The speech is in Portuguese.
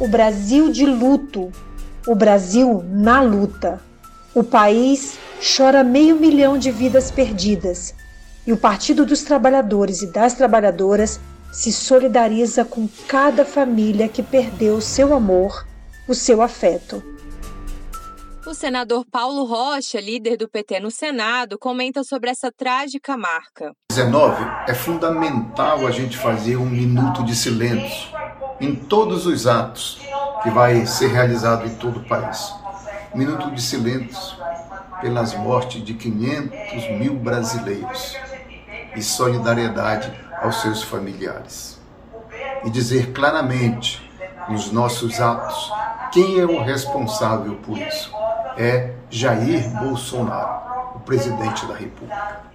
o Brasil de luto, o Brasil na luta. O país chora meio milhão de vidas perdidas e o Partido dos Trabalhadores e das Trabalhadoras se solidariza com cada família que perdeu o seu amor, o seu afeto. O senador Paulo Rocha, líder do PT no Senado, comenta sobre essa trágica marca. 19 é fundamental a gente fazer um minuto de silêncio em todos os atos que vai ser realizado em todo o país. Minuto de silêncio pelas mortes de 500 mil brasileiros e solidariedade aos seus familiares. E dizer claramente nos nossos atos quem é o responsável por isso. É Jair Bolsonaro, o presidente da República.